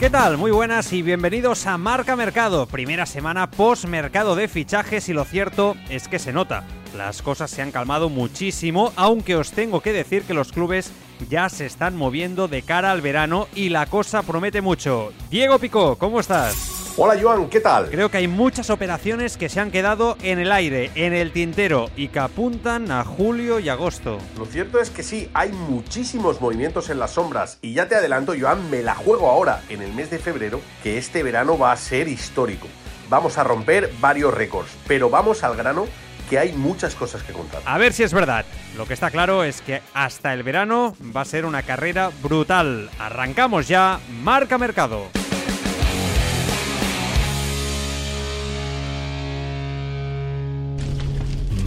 ¿Qué tal? Muy buenas y bienvenidos a Marca Mercado, primera semana post mercado de fichajes y lo cierto es que se nota. Las cosas se han calmado muchísimo, aunque os tengo que decir que los clubes ya se están moviendo de cara al verano y la cosa promete mucho. Diego Picó, ¿cómo estás? Hola Joan, ¿qué tal? Creo que hay muchas operaciones que se han quedado en el aire, en el tintero y que apuntan a julio y agosto. Lo cierto es que sí, hay muchísimos movimientos en las sombras y ya te adelanto Joan, me la juego ahora, en el mes de febrero, que este verano va a ser histórico. Vamos a romper varios récords, pero vamos al grano que hay muchas cosas que contar. A ver si es verdad. Lo que está claro es que hasta el verano va a ser una carrera brutal. Arrancamos ya, marca mercado.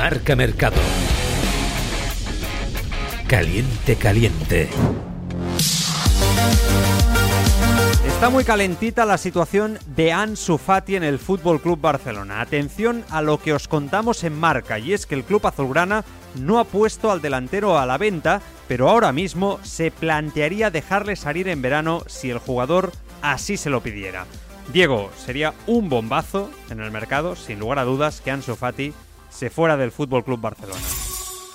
Marca Mercado. Caliente, caliente. Está muy calentita la situación de Ansu Fati en el Fútbol Club Barcelona. Atención a lo que os contamos en marca y es que el club azulgrana no ha puesto al delantero a la venta, pero ahora mismo se plantearía dejarle salir en verano si el jugador así se lo pidiera. Diego, sería un bombazo en el mercado, sin lugar a dudas, que Ansu Fati se fuera del Fútbol Club Barcelona.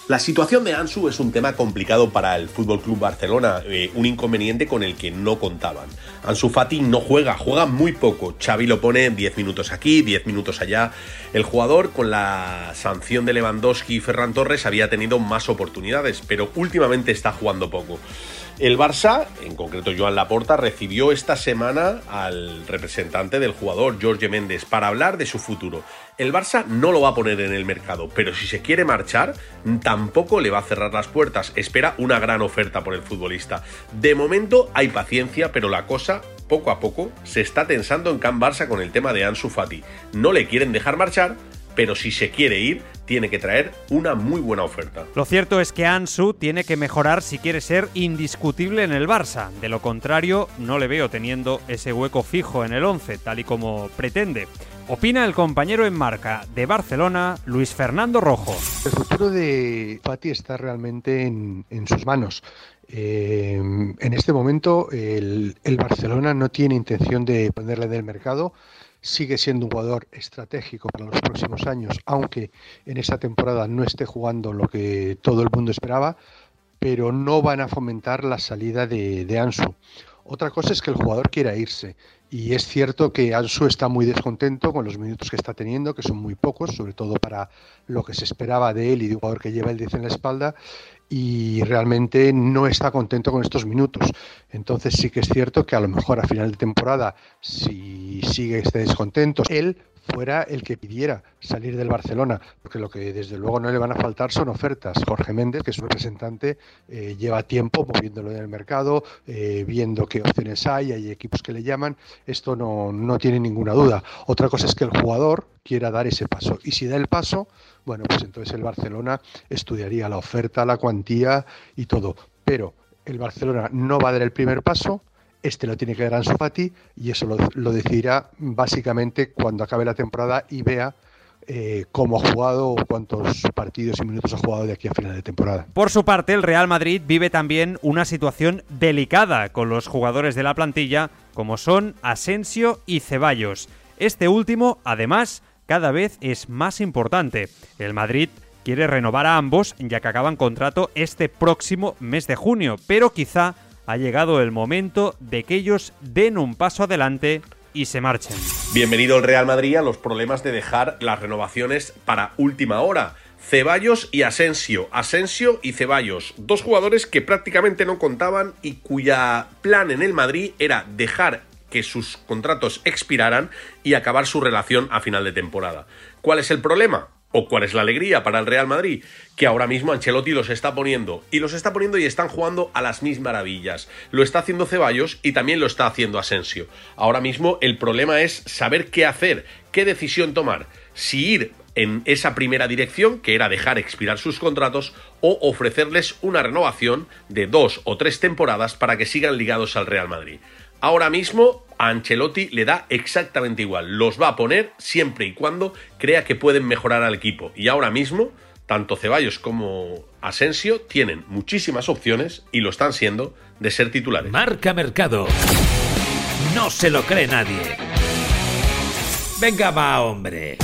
La situación de Ansu es un tema complicado para el Fútbol Club Barcelona, eh, un inconveniente con el que no contaban. Ansu Fati no juega, juega muy poco. Xavi lo pone 10 minutos aquí, 10 minutos allá. El jugador con la sanción de Lewandowski y Ferran Torres había tenido más oportunidades, pero últimamente está jugando poco. El Barça, en concreto Joan Laporta, recibió esta semana al representante del jugador, Jorge Méndez, para hablar de su futuro. El Barça no lo va a poner en el mercado, pero si se quiere marchar, tampoco le va a cerrar las puertas. Espera una gran oferta por el futbolista. De momento hay paciencia, pero la cosa poco a poco se está tensando en Can Barça con el tema de Ansu Fati. No le quieren dejar marchar, pero si se quiere ir, tiene que traer una muy buena oferta. Lo cierto es que Ansu tiene que mejorar si quiere ser indiscutible en el Barça. De lo contrario, no le veo teniendo ese hueco fijo en el 11, tal y como pretende. Opina el compañero en marca de Barcelona, Luis Fernando Rojo. El futuro de Fati está realmente en, sus manos. Eh, en este momento el, el Barcelona no tiene intención de ponerle en el mercado sigue siendo un jugador estratégico para los próximos años, aunque en esta temporada no esté jugando lo que todo el mundo esperaba, pero no van a fomentar la salida de, de Ansu. Otra cosa es que el jugador quiera irse. Y es cierto que Ansu está muy descontento con los minutos que está teniendo, que son muy pocos, sobre todo para lo que se esperaba de él y de un jugador que lleva el 10 en la espalda y realmente no está contento con estos minutos. Entonces sí que es cierto que a lo mejor a final de temporada, si sigue este descontento, él fuera el que pidiera salir del Barcelona, porque lo que desde luego no le van a faltar son ofertas. Jorge Méndez, que es su representante, eh, lleva tiempo moviéndolo en el mercado, eh, viendo qué opciones hay, hay equipos que le llaman, esto no, no tiene ninguna duda. Otra cosa es que el jugador quiera dar ese paso, y si da el paso, bueno, pues entonces el Barcelona estudiaría la oferta, la cuantía y todo. Pero el Barcelona no va a dar el primer paso, este lo tiene que dar Ansu Fati y eso lo, decidirá básicamente cuando acabe la temporada y vea eh, cómo ha jugado o cuántos partidos y minutos ha jugado de aquí a final de temporada. Por su parte, el Real Madrid vive también una situación delicada con los jugadores de la plantilla como son Asensio y Ceballos. Este último, además, cada vez es más importante. El Madrid quiere renovar a ambos ya que acaban contrato este próximo mes de junio, pero quizá ha llegado el momento de que ellos den un paso adelante y se marchen. Bienvenido el Real Madrid a los problemas de dejar las renovaciones para última hora. Ceballos y Asensio. Asensio y Ceballos. Dos jugadores que prácticamente no contaban y cuya plan en el Madrid era dejar que sus contratos expiraran y acabar su relación a final de temporada. ¿Cuál es el problema? ¿O cuál es la alegría para el Real Madrid? Que ahora mismo Ancelotti los está poniendo. Y los está poniendo y están jugando a las mismas maravillas. Lo está haciendo Ceballos y también lo está haciendo Asensio. Ahora mismo el problema es saber qué hacer, qué decisión tomar. Si ir en esa primera dirección, que era dejar expirar sus contratos, o ofrecerles una renovación de dos o tres temporadas para que sigan ligados al Real Madrid. Ahora mismo a Ancelotti le da exactamente igual, los va a poner siempre y cuando crea que pueden mejorar al equipo. Y ahora mismo, tanto Ceballos como Asensio tienen muchísimas opciones y lo están siendo de ser titulares. Marca Mercado. No se lo cree nadie. Venga, va, hombre.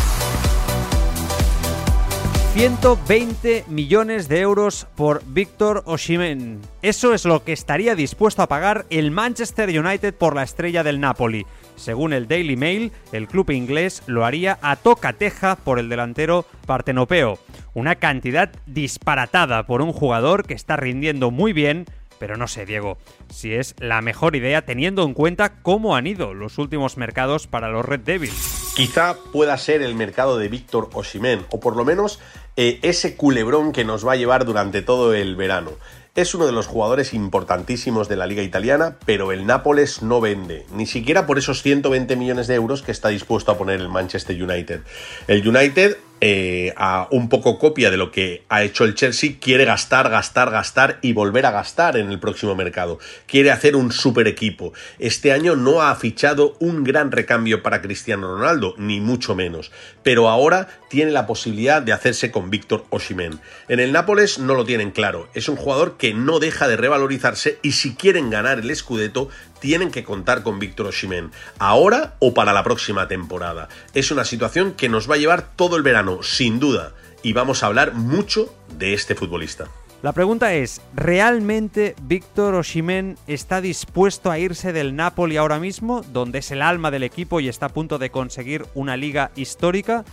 120 millones de euros por Víctor Oshimen. Eso es lo que estaría dispuesto a pagar el Manchester United por la estrella del Napoli. Según el Daily Mail, el club inglés lo haría a tocateja por el delantero partenopeo. Una cantidad disparatada por un jugador que está rindiendo muy bien, pero no sé, Diego, si es la mejor idea teniendo en cuenta cómo han ido los últimos mercados para los Red Devils. Quizá pueda ser el mercado de Víctor Osimén, o por lo menos eh, ese culebrón que nos va a llevar durante todo el verano. Es uno de los jugadores importantísimos de la liga italiana, pero el Nápoles no vende, ni siquiera por esos 120 millones de euros que está dispuesto a poner el Manchester United. El United eh, a un poco copia de lo que ha hecho el Chelsea, quiere gastar, gastar, gastar y volver a gastar en el próximo mercado. Quiere hacer un super equipo. Este año no ha fichado un gran recambio para Cristiano Ronaldo, ni mucho menos. Pero ahora tiene la posibilidad de hacerse con Víctor Oshimen. En el Nápoles no lo tienen claro. Es un jugador que no deja de revalorizarse y si quieren ganar el Scudetto tienen que contar con Víctor Oshimen, ahora o para la próxima temporada. Es una situación que nos va a llevar todo el verano, sin duda, y vamos a hablar mucho de este futbolista. La pregunta es, ¿realmente Víctor Oshimen está dispuesto a irse del Napoli ahora mismo, donde es el alma del equipo y está a punto de conseguir una liga histórica?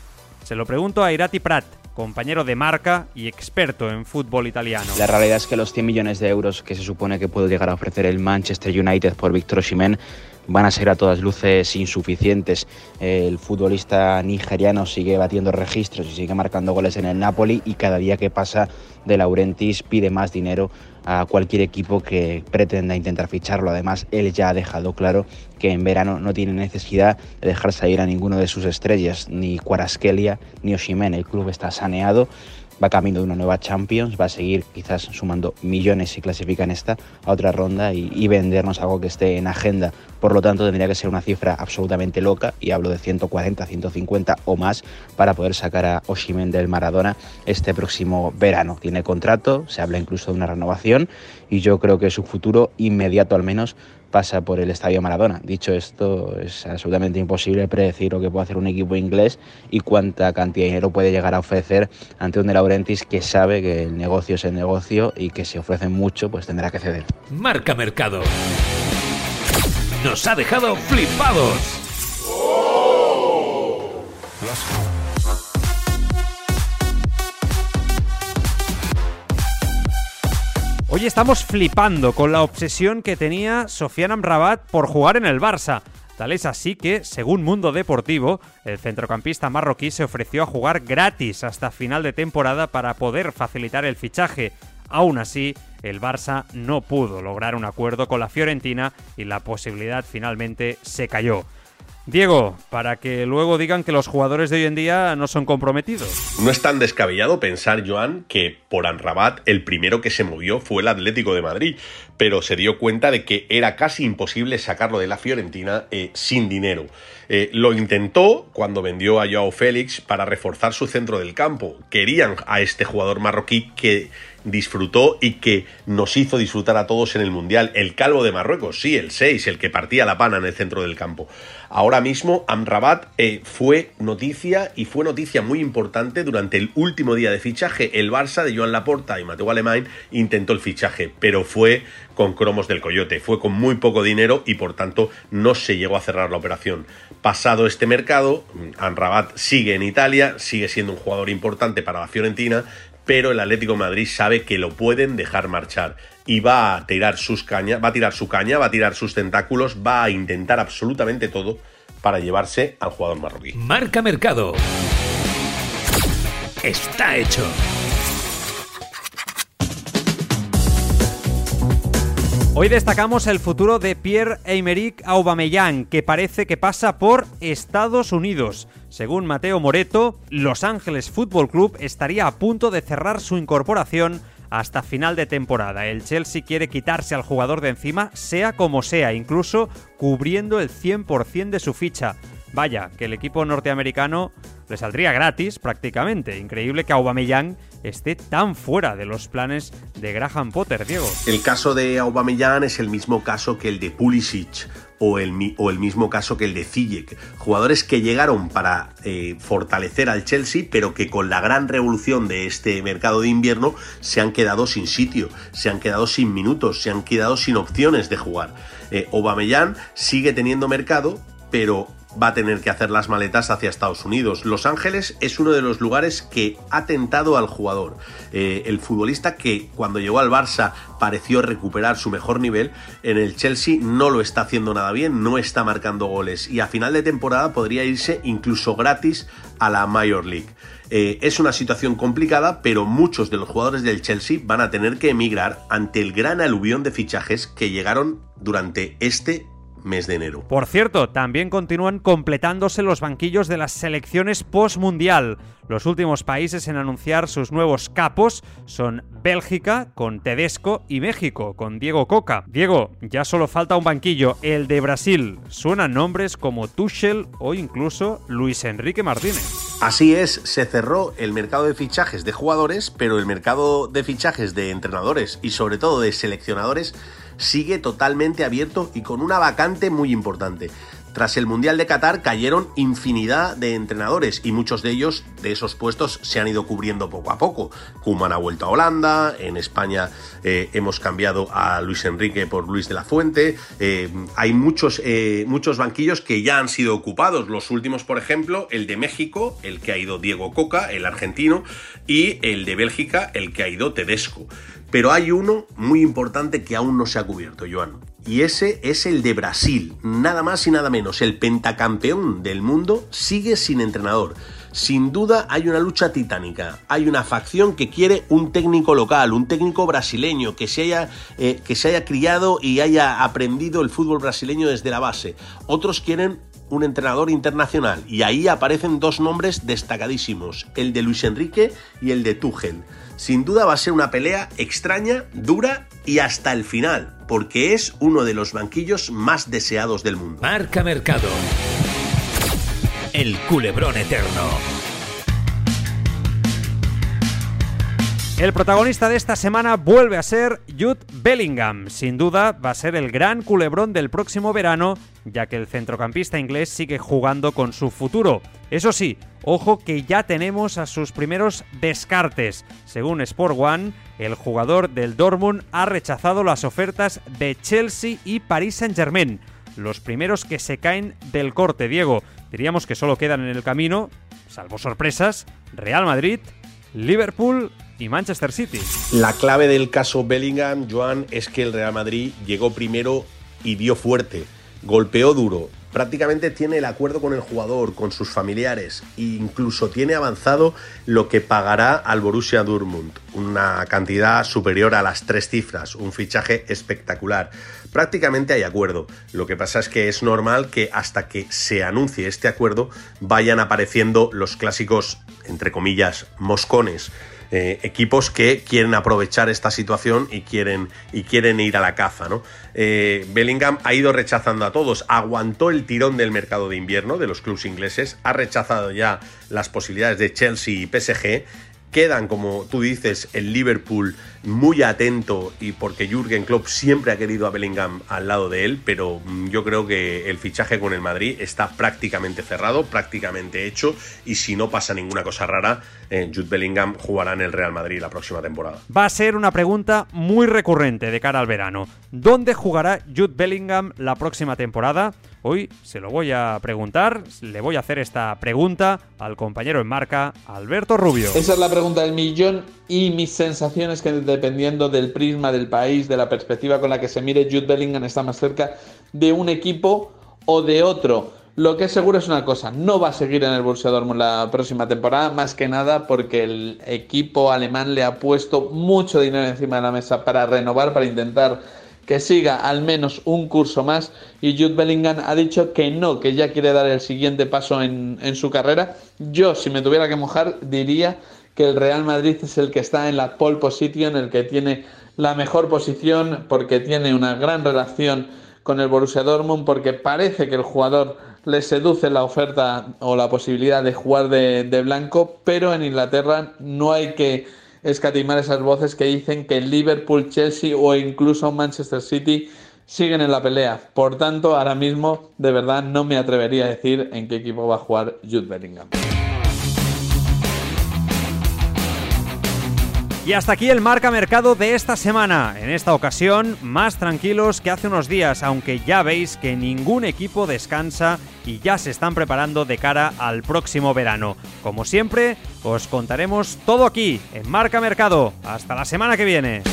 Se lo pregunto a Irati Prat, compañero de marca y experto en fútbol italiano. La realidad es que los 100 millones de euros que se supone que puede llegar a ofrecer el Manchester United por Víctor Osimhen van a ser a todas luces insuficientes. El futbolista nigeriano sigue batiendo registros y sigue marcando goles en el Napoli y cada día que pasa de Laurentis pide más dinero a cualquier equipo que pretenda intentar ficharlo. Además, él ya ha dejado claro que en verano no tiene necesidad de dejar salir a ninguno de sus estrellas, ni Cuaraskelia ni Oshimen. El club está saneado va camino de una nueva Champions, va a seguir quizás sumando millones si clasifica en esta a otra ronda y, vendernos algo que esté en agenda. Por lo tanto, tendría que ser una cifra absolutamente loca, y hablo de 140, 150 o más, para poder sacar a Oshimen del Maradona este próximo verano. Tiene contrato, se habla incluso de una renovación, y yo creo que su futuro inmediato al menos pasa por el Estadio Maradona. Dicho esto, es absolutamente imposible predecir lo que puede hacer un equipo inglés y cuánta cantidad de dinero puede llegar a ofrecer ante un De Laurentiis que sabe que el negocio es el negocio y que si ofrecen mucho, pues tendrá que ceder. Marca Mercado. Nos ha dejado flipados. Hoy estamos flipando con la obsesión que tenía Sofiane Amrabat por jugar en el Barça. Tal es así que, según Mundo Deportivo, el centrocampista marroquí se ofreció a jugar gratis hasta final de temporada para poder facilitar el fichaje. Aún así, el Barça no pudo lograr un acuerdo con la Fiorentina y la posibilidad finalmente se cayó. Diego, para que luego digan que los jugadores de hoy en día no son comprometidos. No es tan descabellado pensar, Joan, que por Anrabat el primero que se movió fue el Atlético de Madrid, pero se dio cuenta de que era casi imposible sacarlo de la Fiorentina eh, sin dinero. Eh, lo intentó cuando vendió a Joao Félix para reforzar su centro del campo. Querían a este jugador marroquí que disfrutó y que nos hizo disfrutar a todos en el Mundial. El calvo de Marruecos, sí, el 6, el que partía la pana en el centro del campo. Ahora mismo Amrabat eh, fue noticia y fue noticia muy importante durante el último día de fichaje. El Barça de Joan Laporta y Mateo Alemán intentó el fichaje, pero fue con cromos del coyote, fue con muy poco dinero y por tanto no se llegó a cerrar la operación. Pasado este mercado, Amrabat sigue en Italia, sigue siendo un jugador importante para la Fiorentina, pero el Atlético Madrid sabe que lo pueden dejar marchar y va a tirar sus cañas, va a tirar su caña, va a tirar sus tentáculos, va a intentar absolutamente todo para llevarse al jugador marroquí. Marca Mercado. Está hecho. Hoy destacamos el futuro de Pierre-Emerick Aubameyang, que parece que pasa por Estados Unidos. Según Mateo Moreto, Los Ángeles Fútbol Club estaría a punto de cerrar su incorporación hasta final de temporada. El Chelsea quiere quitarse al jugador de encima, sea como sea, incluso cubriendo el 100% de su ficha. Vaya, que el equipo norteamericano le saldría gratis prácticamente. Increíble que Aubameyang esté tan fuera de los planes de Graham Potter, Diego. El caso de Aubameyang es el mismo caso que el de Pulisic o el, mismo caso que el de Ziyech. Jugadores que llegaron para eh, fortalecer al Chelsea, pero que con la gran revolución de este mercado de invierno se han quedado sin sitio, se han quedado sin minutos, se han quedado sin opciones de jugar. Eh, Aubameyang sigue teniendo mercado, pero va a tener que hacer las maletas hacia Estados Unidos. Los Ángeles es uno de los lugares que ha tentado al jugador. Eh, el futbolista que cuando llegó al Barça pareció recuperar su mejor nivel, en el Chelsea no lo está haciendo nada bien, no está marcando goles y a final de temporada podría irse incluso gratis a la Major League. Eh, es una situación complicada, pero muchos de los jugadores del Chelsea van a tener que emigrar ante el gran aluvión de fichajes que llegaron durante este mes de enero. Por cierto, también continúan completándose los banquillos de las selecciones post-mundial. Los últimos países en anunciar sus nuevos capos son Bélgica con Tedesco y México con Diego Coca. Diego, ya solo falta un banquillo, el de Brasil. Suenan nombres como Tuchel o incluso Luis Enrique Martínez. Así es, se cerró el mercado de fichajes de jugadores, pero el mercado de fichajes de entrenadores y sobre todo de seleccionadores sigue totalmente abierto y con una vacante muy importante. Tras el Mundial de Qatar cayeron infinidad de entrenadores y muchos de ellos de esos puestos se han ido cubriendo poco a poco. Kuman ha vuelto a Holanda, en España eh, hemos cambiado a Luis Enrique por Luis de la Fuente. Eh, hay muchos, eh, muchos banquillos que ya han sido ocupados. Los últimos, por ejemplo, el de México, el que ha ido Diego Coca, el argentino, y el de Bélgica, el que ha ido Tedesco. Pero hay uno muy importante que aún no se ha cubierto, Joan. Y ese es el de Brasil. Nada más y nada menos. El pentacampeón del mundo sigue sin entrenador. Sin duda hay una lucha titánica. Hay una facción que quiere un técnico local, un técnico brasileño que se haya, eh, que se haya criado y haya aprendido el fútbol brasileño desde la base. Otros quieren un entrenador internacional y ahí aparecen dos nombres destacadísimos, el de Luis Enrique y el de Tuchel. Sin duda va a ser una pelea extraña, dura y hasta el final, porque es uno de los banquillos más deseados del mundo. Marca Mercado. El culebrón eterno. El protagonista de esta semana vuelve a ser Jude Bellingham. Sin duda va a ser el gran culebrón del próximo verano, ya que el centrocampista inglés sigue jugando con su futuro. Eso sí, ojo que ya tenemos a sus primeros descartes. Según Sport One, el jugador del Dortmund ha rechazado las ofertas de Chelsea y Paris Saint-Germain. Los primeros que se caen del corte, Diego. Diríamos que solo quedan en el camino, salvo sorpresas, Real Madrid, Liverpool Manchester City. La clave del caso Bellingham, Joan, es que el Real Madrid llegó primero y dio fuerte, golpeó duro. Prácticamente tiene el acuerdo con el jugador, con sus familiares e incluso tiene avanzado lo que pagará al Borussia Dortmund, una cantidad superior a las tres cifras, un fichaje espectacular. Prácticamente hay acuerdo. Lo que pasa es que es normal que hasta que se anuncie este acuerdo vayan apareciendo los clásicos, entre comillas, moscones eh, equipos que quieren aprovechar esta situación y quieren, y quieren ir a la caza. ¿no? Eh, Bellingham ha ido rechazando a todos, aguantó el tirón del mercado de invierno de los clubes ingleses, ha rechazado ya las posibilidades de Chelsea y PSG Quedan, como tú dices, el Liverpool muy atento y porque Jürgen Klopp siempre ha querido a Bellingham al lado de él, pero mm, yo creo que el fichaje con el Madrid está prácticamente cerrado, prácticamente hecho y si no pasa ninguna cosa rara, eh, Jude Bellingham jugará en el Real Madrid la próxima temporada. Va a ser una pregunta muy recurrente de cara al verano. ¿Dónde jugará Jude Bellingham la próxima temporada? Hoy se lo voy a preguntar, le voy a hacer esta pregunta al compañero en marca, Alberto Rubio. Esa es la pregunta del millón y mis sensaciones que dependiendo del prisma del país, de la perspectiva con la que se mire, Jude Bellingham está más cerca de un equipo o de otro. Lo que es seguro es una cosa, no va a seguir en el Borussia Dortmund la próxima temporada, más que nada porque el equipo alemán le ha puesto mucho dinero encima de la mesa para renovar, para intentar que siga al menos un curso más y Jude Bellingham ha dicho que no, que ya quiere dar el siguiente paso en, en su carrera. Yo, si me tuviera que mojar, diría que el Real Madrid es el que está en la pole position, el que tiene la mejor posición porque tiene una gran relación con el Borussia Dortmund, porque parece que el jugador le seduce la oferta o la posibilidad de jugar de, de blanco, pero en Inglaterra no hay que escatimar esas voces que dicen que Liverpool, Chelsea o incluso Manchester City siguen en la pelea. Por tanto, ahora mismo de verdad no me atrevería a decir en qué equipo va a jugar Jude Bellingham. Y hasta aquí el marca mercado de esta semana. En esta ocasión, más tranquilos que hace unos días, aunque ya veis que ningún equipo descansa y ya se están preparando de cara al próximo verano. Como siempre, os contaremos todo aquí en Marca Mercado. Hasta la semana que viene.